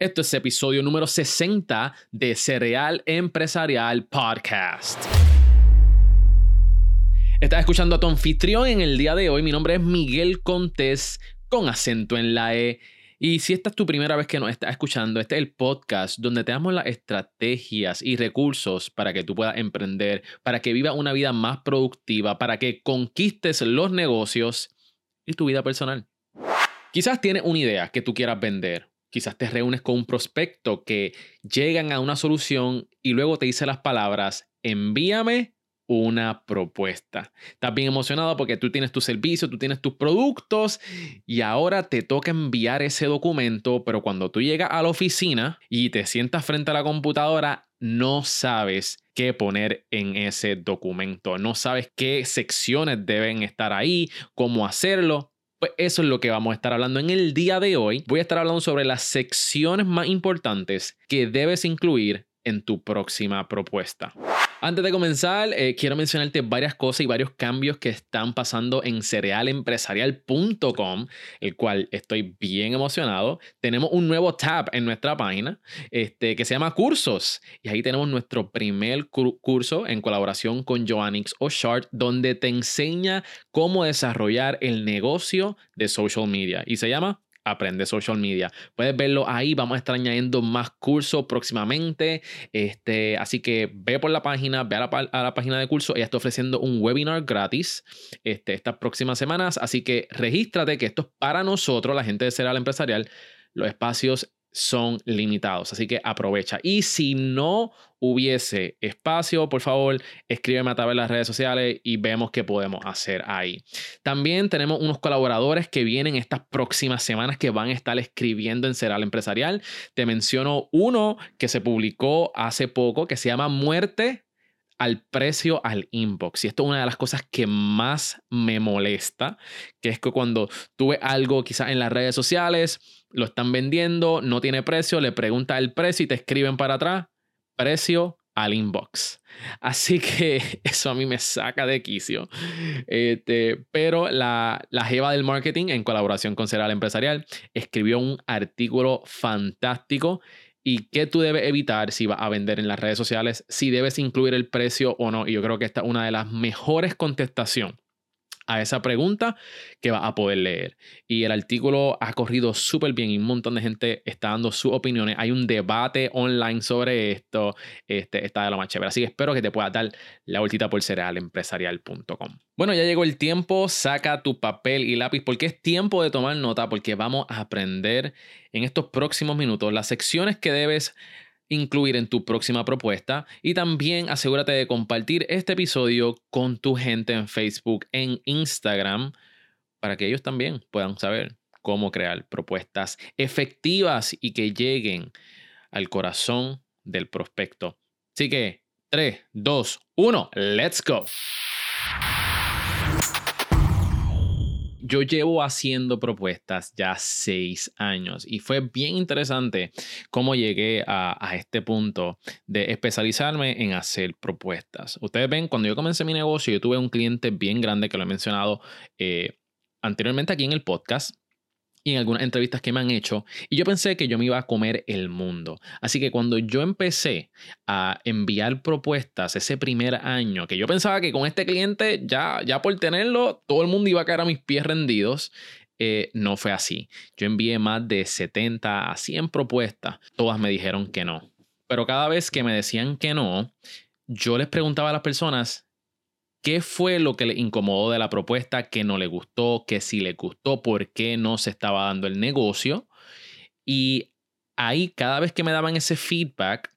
Esto es episodio número 60 de Cereal Empresarial Podcast. Estás escuchando a tu anfitrión en el día de hoy. Mi nombre es Miguel Contés con acento en la E. Y si esta es tu primera vez que nos estás escuchando, este es el podcast donde te damos las estrategias y recursos para que tú puedas emprender, para que vivas una vida más productiva, para que conquistes los negocios y tu vida personal. Quizás tienes una idea que tú quieras vender Quizás te reúnes con un prospecto que llegan a una solución y luego te dice las palabras, envíame una propuesta. Estás bien emocionado porque tú tienes tu servicio, tú tienes tus productos y ahora te toca enviar ese documento, pero cuando tú llegas a la oficina y te sientas frente a la computadora, no sabes qué poner en ese documento, no sabes qué secciones deben estar ahí, cómo hacerlo. Pues eso es lo que vamos a estar hablando en el día de hoy. Voy a estar hablando sobre las secciones más importantes que debes incluir en tu próxima propuesta. Antes de comenzar, eh, quiero mencionarte varias cosas y varios cambios que están pasando en cerealempresarial.com, el cual estoy bien emocionado. Tenemos un nuevo tab en nuestra página este, que se llama Cursos. Y ahí tenemos nuestro primer curso en colaboración con Joannix O'Shart, donde te enseña cómo desarrollar el negocio de social media. Y se llama Aprende Social Media. Puedes verlo ahí, vamos a estar añadiendo más cursos próximamente. Este, así que ve por la página, ve a la, página de curso. Ella está ofreciendo un webinar gratis este, estas próximas semanas. Así que regístrate, que esto es para nosotros, la gente de Cereal Empresarial. Los espacios son limitados, así que aprovecha. Y si no hubiese espacio, por favor, escríbeme a través de las redes sociales y vemos qué podemos hacer ahí. También tenemos unos colaboradores que vienen estas próximas semanas que van a estar escribiendo en Ceral Empresarial. Te menciono uno que se publicó hace poco que se llama Muerte al precio al inbox. Y esto es una de las cosas que más me molesta, que es que cuando tú ves algo quizás en las redes sociales, lo están vendiendo, no tiene precio, le preguntas el precio y te escriben para atrás, precio al inbox. Así que eso a mí me saca de quicio. Este, pero la, la Jeva del Marketing, en colaboración con Ceral Empresarial, escribió un artículo fantástico y qué tú debes evitar si vas a vender en las redes sociales, si debes incluir el precio o no. Y yo creo que esta es una de las mejores contestaciones a esa pregunta que vas a poder leer. Y el artículo ha corrido súper bien y un montón de gente está dando sus opiniones. Hay un debate online sobre esto. Este, está de lo más chévere. Así que espero que te pueda dar la vueltita por cerealempresarial.com. Bueno, ya llegó el tiempo. Saca tu papel y lápiz porque es tiempo de tomar nota porque vamos a aprender en estos próximos minutos las secciones que debes incluir en tu próxima propuesta y también asegúrate de compartir este episodio con tu gente en Facebook, en Instagram, para que ellos también puedan saber cómo crear propuestas efectivas y que lleguen al corazón del prospecto. Así que 3, 2, 1, let's go. Yo llevo haciendo propuestas ya seis años y fue bien interesante cómo llegué a, este punto de especializarme en hacer propuestas. Ustedes ven, cuando yo comencé mi negocio, yo tuve un cliente bien grande que lo he mencionado eh, anteriormente aquí en el podcast y en algunas entrevistas que me han hecho, y yo pensé que yo me iba a comer el mundo. Así que cuando yo empecé a enviar propuestas ese primer año, que yo pensaba que con este cliente ya, ya por tenerlo, todo el mundo iba a caer a mis pies rendidos, eh, no fue así. Yo envié más de 70 a 100 propuestas, todas me dijeron que no. Pero cada vez que me decían que no, yo les preguntaba a las personas ¿Qué fue lo que le incomodó de la propuesta? ¿Qué no le gustó? ¿Qué sí le gustó? ¿Por qué no se estaba dando el negocio? Y ahí, cada vez que me daban ese feedback,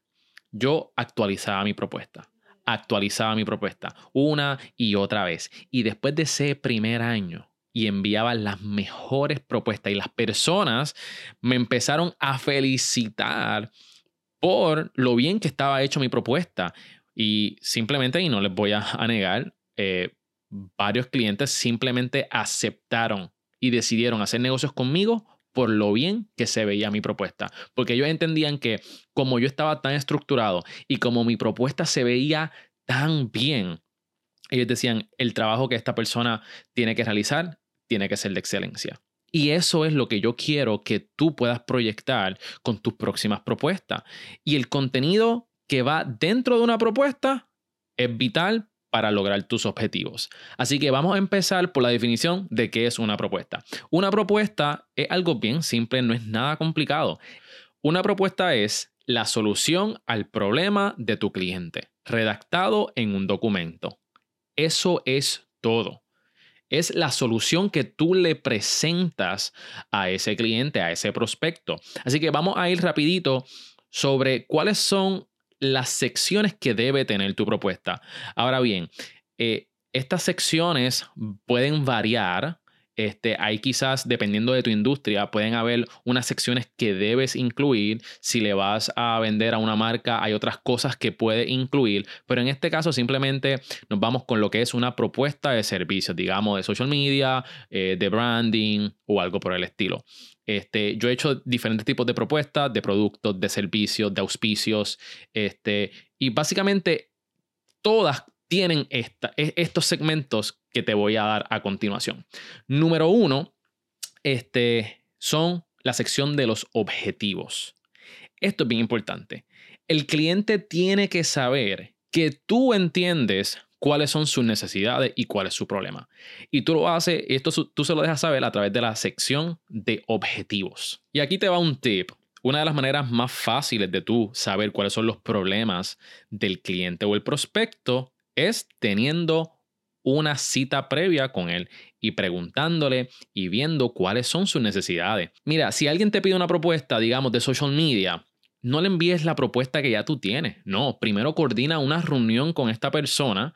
yo actualizaba mi propuesta. Actualizaba mi propuesta una y otra vez. Y después de ese primer año, y enviaba las mejores propuestas y las personas me empezaron a felicitar por lo bien que estaba hecho mi propuesta. Y simplemente, y no les voy a, negar, eh, varios clientes simplemente aceptaron y decidieron hacer negocios conmigo por lo bien que se veía mi propuesta. Porque ellos entendían que como yo estaba tan estructurado y como mi propuesta se veía tan bien, ellos decían, el trabajo que esta persona tiene que realizar tiene que ser de excelencia. Y eso es lo que yo quiero que tú puedas proyectar con tus próximas propuestas. Y el contenido que va dentro de una propuesta es vital para lograr tus objetivos. Así que vamos a empezar por la definición de qué es una propuesta. Una propuesta es algo bien simple, no es nada complicado. Una propuesta es la solución al problema de tu cliente, redactado en un documento. Eso es todo. Es la solución que tú le presentas a ese cliente, a ese prospecto. Así que vamos a ir rapidito sobre cuáles son las secciones que debe tener tu propuesta. Ahora bien, eh, estas secciones pueden variar. Este, hay quizás, dependiendo de tu industria, pueden haber unas secciones que debes incluir. Si le vas a vender a una marca, hay otras cosas que puede incluir. Pero en este caso, simplemente nos vamos con lo que es una propuesta de servicios, digamos, de social media, eh, de branding o algo por el estilo. Este, yo he hecho diferentes tipos de propuestas, de productos, de servicios, de auspicios, este, y básicamente todas tienen e, estos segmentos que te voy a dar a continuación. Número uno, este, son la sección de los objetivos. Esto es bien importante. El cliente tiene que saber que tú entiendes cuáles son sus necesidades y cuál es su problema. Y tú lo haces, esto tú se lo dejas saber a través de la sección de objetivos. Y aquí te va un tip. Una de las maneras más fáciles de tú saber cuáles son los problemas del cliente o el prospecto es teniendo una cita previa con él y preguntándole y viendo cuáles son sus necesidades. Mira, si alguien te pide una propuesta, digamos, de social media, no le envíes la propuesta que ya tú tienes. No, primero coordina una reunión con esta persona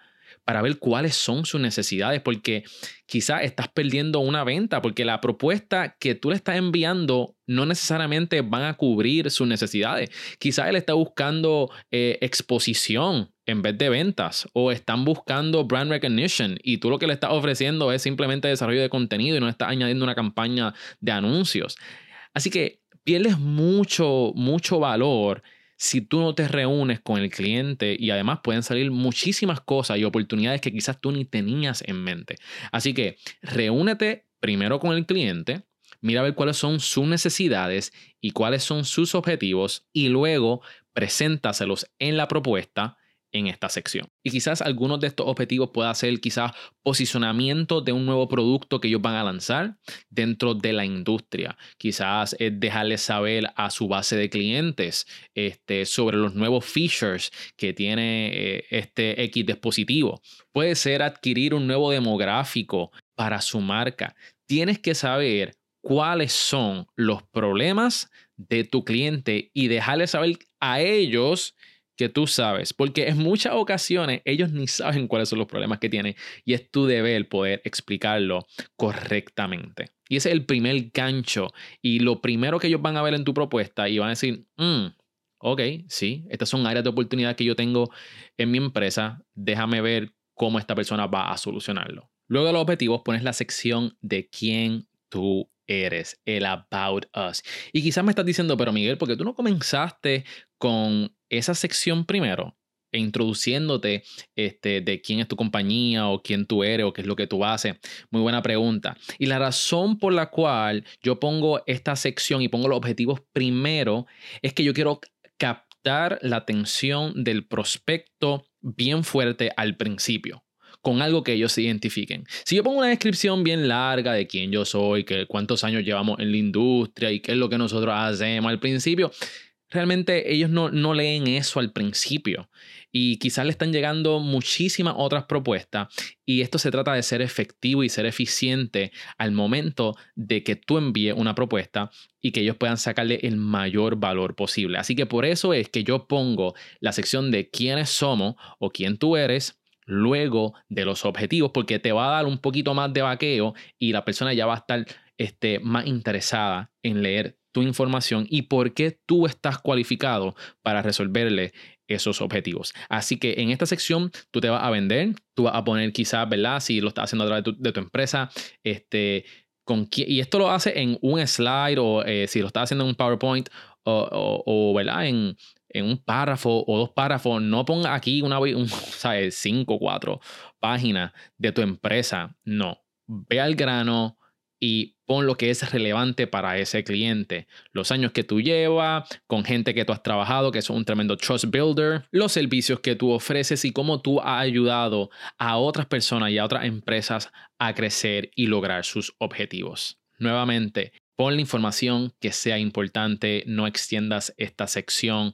para ver cuáles son sus necesidades, porque quizás estás perdiendo una venta, porque la propuesta que tú le estás enviando no necesariamente van a cubrir sus necesidades. Quizás él está buscando eh, exposición en vez de ventas, o están buscando brand recognition y tú lo que le estás ofreciendo es simplemente desarrollo de contenido y no estás añadiendo una campaña de anuncios. Así que pierdes mucho, mucho valor si tú no te reúnes con el cliente y además pueden salir muchísimas cosas y oportunidades que quizás tú ni tenías en mente. Así que reúnete primero con el cliente, mira a ver cuáles son sus necesidades y cuáles son sus objetivos y luego preséntaselos en la propuesta en esta sección. Y quizás algunos de estos objetivos pueda ser quizás posicionamiento de un nuevo producto que ellos van a lanzar dentro de la industria. Quizás es dejarles saber a su base de clientes este, sobre los nuevos features que tiene eh, este X dispositivo. Puede ser adquirir un nuevo demográfico para su marca. Tienes que saber cuáles son los problemas de tu cliente y dejarles saber a ellos que tú sabes, porque en muchas ocasiones ellos ni saben cuáles son los problemas que tienen y es tu deber poder explicarlo correctamente. Y ese es el primer gancho y lo primero que ellos van a ver en tu propuesta y van a decir, mm, ok, sí, estas son áreas de oportunidad que yo tengo en mi empresa, déjame ver cómo esta persona va a solucionarlo. Luego de los objetivos pones la sección de quién tú eres, el about us. Y quizás me estás diciendo, pero Miguel, porque tú no comenzaste con esa sección primero, e introduciéndote este, de quién es tu compañía o quién tú eres o qué es lo que tú haces. Muy buena pregunta. Y la razón por la cual yo pongo esta sección y pongo los objetivos primero es que yo quiero captar la atención del prospecto bien fuerte al principio con algo que ellos se identifiquen. Si yo pongo una descripción bien larga de quién yo soy, que cuántos años llevamos en la industria y qué es lo que nosotros hacemos al principio, realmente ellos no, no leen eso al principio y quizás le están llegando muchísimas otras propuestas y esto se trata de ser efectivo y ser eficiente al momento de que tú envíes una propuesta y que ellos puedan sacarle el mayor valor posible. Así que por eso es que yo pongo la sección de quiénes somos o quién tú eres luego de los objetivos porque te va a dar un poquito más de vaqueo y la persona ya va a estar este, más interesada en leer tu información y por qué tú estás cualificado para resolverle esos objetivos. Así que en esta sección tú te vas a vender, tú vas a poner quizás, ¿verdad? Si lo estás haciendo a través de tu, empresa, este, con, y esto lo hace en un slide o eh, si lo estás haciendo en un PowerPoint o, ¿verdad? En, en, un párrafo o dos párrafos, no ponga aquí una, un, ¿sabes? cinco o cuatro páginas de tu empresa. No, ve al grano y pon lo que es relevante para ese cliente. Los años que tú llevas, con gente que tú has trabajado, que es un tremendo trust builder, los servicios que tú ofreces y cómo tú has ayudado a otras personas y a otras empresas a crecer y lograr sus objetivos. Nuevamente, pon la información que sea importante, no extiendas esta sección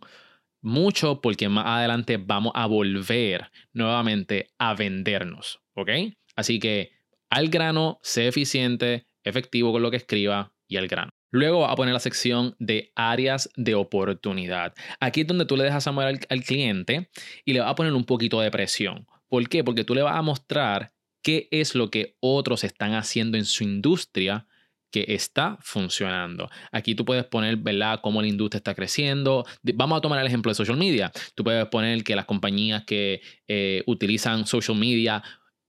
mucho porque más adelante vamos a volver nuevamente a vendernos, ¿ok? Así que al grano, sé eficiente, efectivo con lo que escriba y al grano. Luego va a poner la sección de áreas de oportunidad. Aquí es donde tú le dejas amor al, al cliente y le vas a poner un poquito de presión. ¿Por qué? Porque tú le vas a mostrar qué es lo que otros están haciendo en su industria que está funcionando. Aquí tú puedes poner, ¿verdad?, cómo la industria está creciendo. Vamos a tomar el ejemplo de social media. Tú puedes poner que las compañías que eh, utilizan social media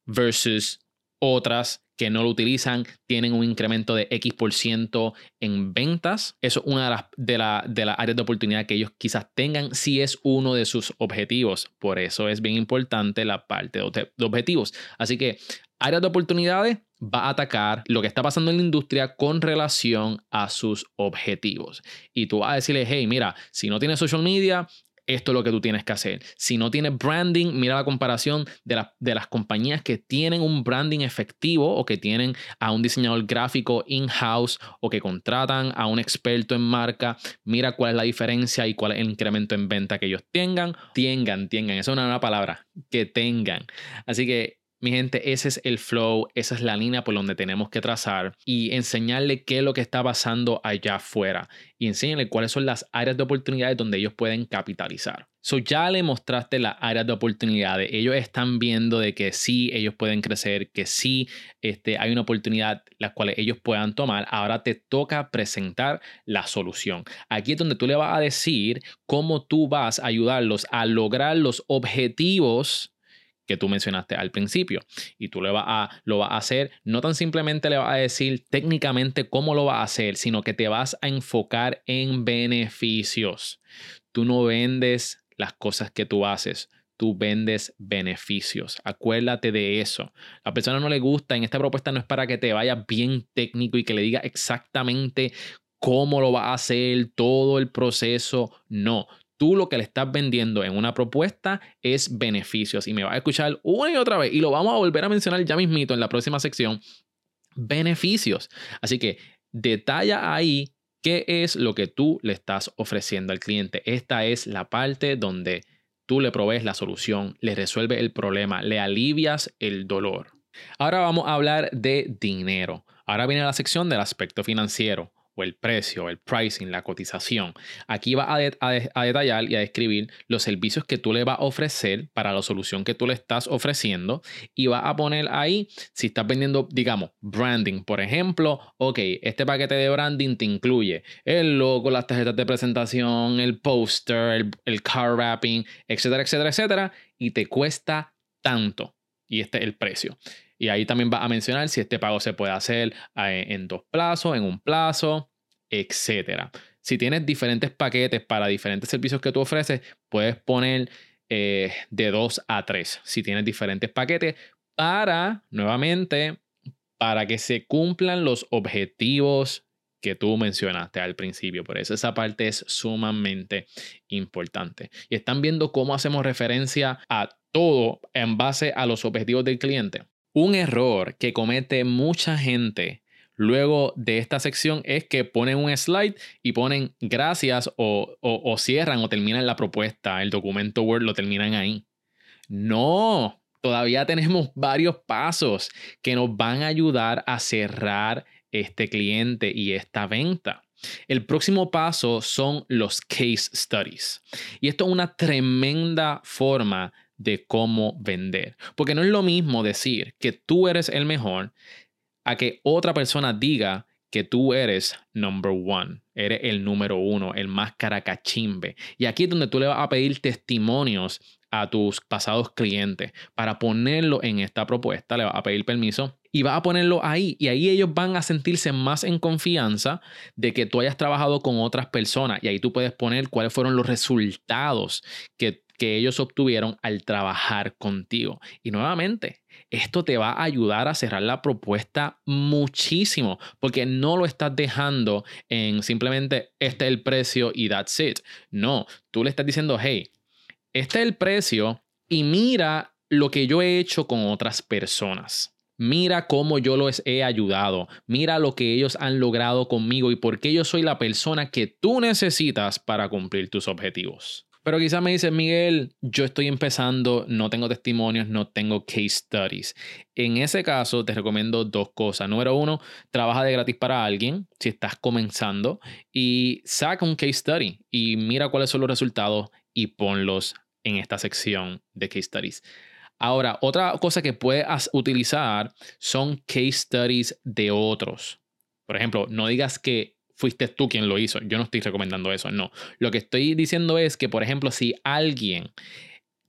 versus otras que no lo utilizan tienen un incremento de X por ciento en ventas. Eso es una de las, de, la, de las áreas de oportunidad que ellos quizás tengan si es uno de sus objetivos. Por eso es bien importante la parte de objetivos. Así que áreas de oportunidades va a atacar lo que está pasando en la industria con relación a sus objetivos. Y tú vas a decirle, hey, mira, si no tienes social media, esto es lo que tú tienes que hacer. Si no tienes branding, mira la comparación de, de, las compañías que tienen un branding efectivo o que tienen a un diseñador gráfico in-house o que contratan a un experto en marca. Mira cuál es la diferencia y cuál es el incremento en venta que ellos tengan. Tengan, tengan. Esa es una nueva palabra. Que tengan. Así que mi gente, ese es el flow, esa es la línea por donde tenemos que trazar y enseñarle qué es lo que está pasando allá afuera y enseñarle cuáles son las áreas de oportunidades donde ellos pueden capitalizar. So ya le mostraste las áreas de oportunidades. Ellos están viendo de que sí, ellos pueden crecer, que sí este, hay una oportunidad la cual ellos puedan tomar. Ahora te toca presentar la solución. Aquí es donde tú le vas a decir cómo tú vas a ayudarlos a lograr los objetivos que tú mencionaste al principio. Y tú le vas a, lo vas a hacer, no tan simplemente le vas a decir técnicamente cómo lo vas a hacer, sino que te vas a enfocar en beneficios. Tú no vendes las cosas que tú haces, tú vendes beneficios. Acuérdate de eso. A la persona no le gusta, en esta propuesta no es para que te vaya bien técnico y que le diga exactamente cómo lo va a hacer, todo el proceso. No, tú lo que le estás vendiendo en una propuesta es beneficios. Y me vas a escuchar una y otra vez. Y lo vamos a volver a mencionar ya mismito en la próxima sección. Beneficios. Así que detalla ahí qué es lo que tú le estás ofreciendo al cliente. Esta es la parte donde tú le provees la solución, le resuelves el problema, le alivias el dolor. Ahora vamos a hablar de dinero. Ahora viene la sección del aspecto financiero o el precio, el pricing, la cotización. Aquí va a, detallar y a describir los servicios que tú le vas a ofrecer para la solución que tú le estás ofreciendo y va a poner ahí si estás vendiendo, digamos, branding, por ejemplo, ok, este paquete de branding te incluye el logo, las tarjetas de presentación, el poster, el, el car wrapping, etcétera, etcétera, etcétera, y te cuesta tanto. Y este es el precio. Y ahí también va a mencionar si este pago se puede hacer eh, en dos plazos, en un plazo, etc. Si tienes diferentes paquetes para diferentes servicios que tú ofreces, puedes poner eh, de dos a tres. Si tienes diferentes paquetes para, nuevamente, para que se cumplan los objetivos que tú mencionaste al principio. Por eso esa parte es sumamente importante. Y están viendo cómo hacemos referencia a todo en base a los objetivos del cliente. Un error que comete mucha gente luego de esta sección es que ponen un slide y ponen gracias o, cierran o terminan la propuesta, el documento Word lo terminan ahí. No, todavía tenemos varios pasos que nos van a ayudar a cerrar este cliente y esta venta. El próximo paso son los case studies. Y esto es una tremenda forma de cómo vender. Porque no es lo mismo decir que tú eres el mejor a que otra persona diga que tú eres number one, eres el número uno, el más caracachimbe. Y aquí es donde tú le vas a pedir testimonios a tus pasados clientes para ponerlo en esta propuesta, le vas a pedir permiso y vas a ponerlo ahí. Y ahí ellos van a sentirse más en confianza de que tú hayas trabajado con otras personas. Y ahí tú puedes poner cuáles fueron los resultados que que ellos obtuvieron al trabajar contigo. Y nuevamente, esto te va a ayudar a cerrar la propuesta muchísimo, porque no lo estás dejando en simplemente este es el precio y that's it. No, tú le estás diciendo, hey, este es el precio y mira lo que yo he hecho con otras personas. Mira cómo yo los he ayudado. Mira lo que ellos han logrado conmigo y por qué yo soy la persona que tú necesitas para cumplir tus objetivos. Pero quizás me dices, Miguel, yo estoy empezando, no tengo testimonios, no tengo case studies. En ese caso, te recomiendo dos cosas. Número uno, trabaja de gratis para alguien si estás comenzando y saca un case study y mira cuáles son los resultados y ponlos en esta sección de case studies. Ahora, otra cosa que puedes utilizar son case studies de otros. Por ejemplo, no digas que fuiste tú quien lo hizo. Yo no estoy recomendando eso, no. Lo que estoy diciendo es que, por ejemplo, si alguien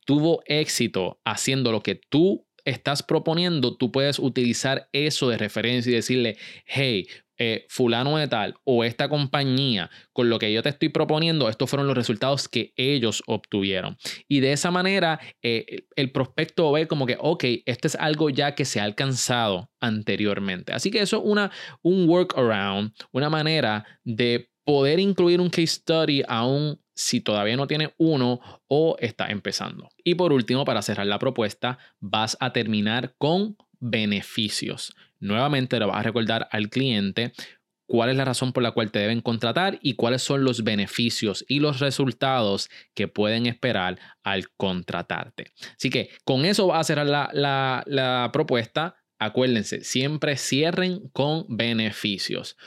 tuvo éxito haciendo lo que tú estás proponiendo, tú puedes utilizar eso de referencia y decirle, hey, eh, fulano de tal o esta compañía con lo que yo te estoy proponiendo, estos fueron los resultados que ellos obtuvieron. Y de esa manera eh, el prospecto ve como que, ok, esto es algo ya que se ha alcanzado anteriormente. Así que eso es una, un workaround, una manera de poder incluir un case study aún si todavía no tiene uno o está empezando. Y por último, para cerrar la propuesta, vas a terminar con beneficios. Nuevamente le vas a recordar al cliente cuál es la razón por la cual te deben contratar y cuáles son los beneficios y los resultados que pueden esperar al contratarte. Así que con eso va a cerrar la, la propuesta. Acuérdense, siempre cierren con beneficios.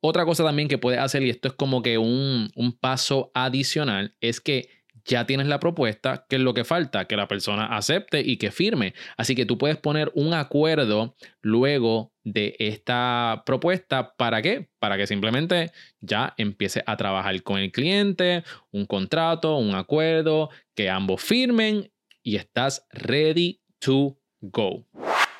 Otra cosa también que puedes hacer, y esto es como que un, un paso adicional, es que ya tienes la propuesta, que es lo que falta? Que la persona acepte y que firme. Así que tú puedes poner un acuerdo luego de esta propuesta. ¿Para qué? Para que simplemente ya empiece a trabajar con el cliente, un contrato, un acuerdo, que ambos firmen y estás ready to go.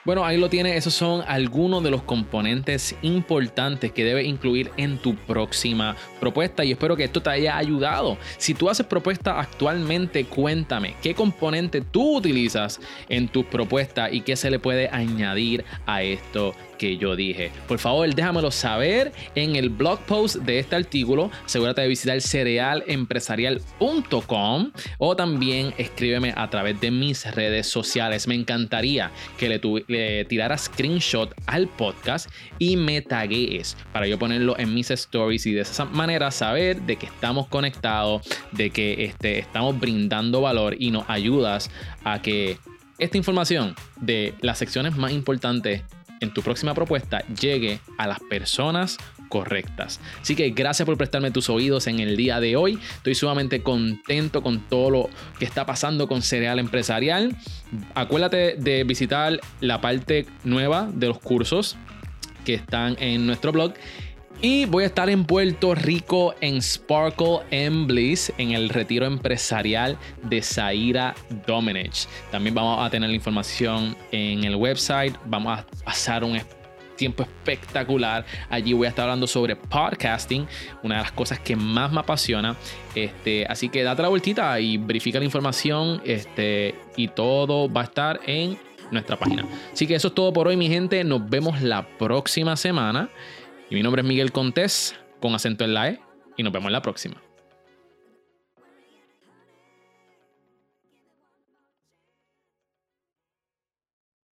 Bueno, ahí lo tienes. Esos son algunos de los componentes importantes que debes incluir en tu próxima propuesta y espero que esto te haya ayudado. Si tú haces propuesta actualmente, cuéntame qué componente tú utilizas en tus propuestas y qué se le puede añadir a esto que yo dije. Por favor, déjamelo saber en el blog post de este artículo. Asegúrate de visitar cerealempresarial.com o también escríbeme a través de mis redes sociales. Me encantaría que le, le tirara screenshot al podcast y me taguees para yo ponerlo en mis stories y de esa manera saber de que estamos conectados, de que este, estamos brindando valor y nos ayudas a que esta información de las secciones más importantes en tu próxima propuesta llegue a las personas correctas. Así que gracias por prestarme tus oídos en el día de hoy. Estoy sumamente contento con todo lo que está pasando con Cereal Empresarial. Acuérdate de visitar la parte nueva de los cursos que están en nuestro blog y voy a estar en Puerto Rico en Sparkle and Bliss, en el retiro empresarial de Zaira Domenech. También vamos a tener la información en el website. Vamos a pasar un tiempo espectacular. Allí voy a estar hablando sobre podcasting, una de las cosas que más me apasiona. Este, así que date la vueltita y verifica la información. Este, y todo va a estar en nuestra página. Así que eso es todo por hoy, mi gente. Nos vemos la próxima semana. Y mi nombre es Miguel Contés, con acento en la E, y nos vemos en la próxima.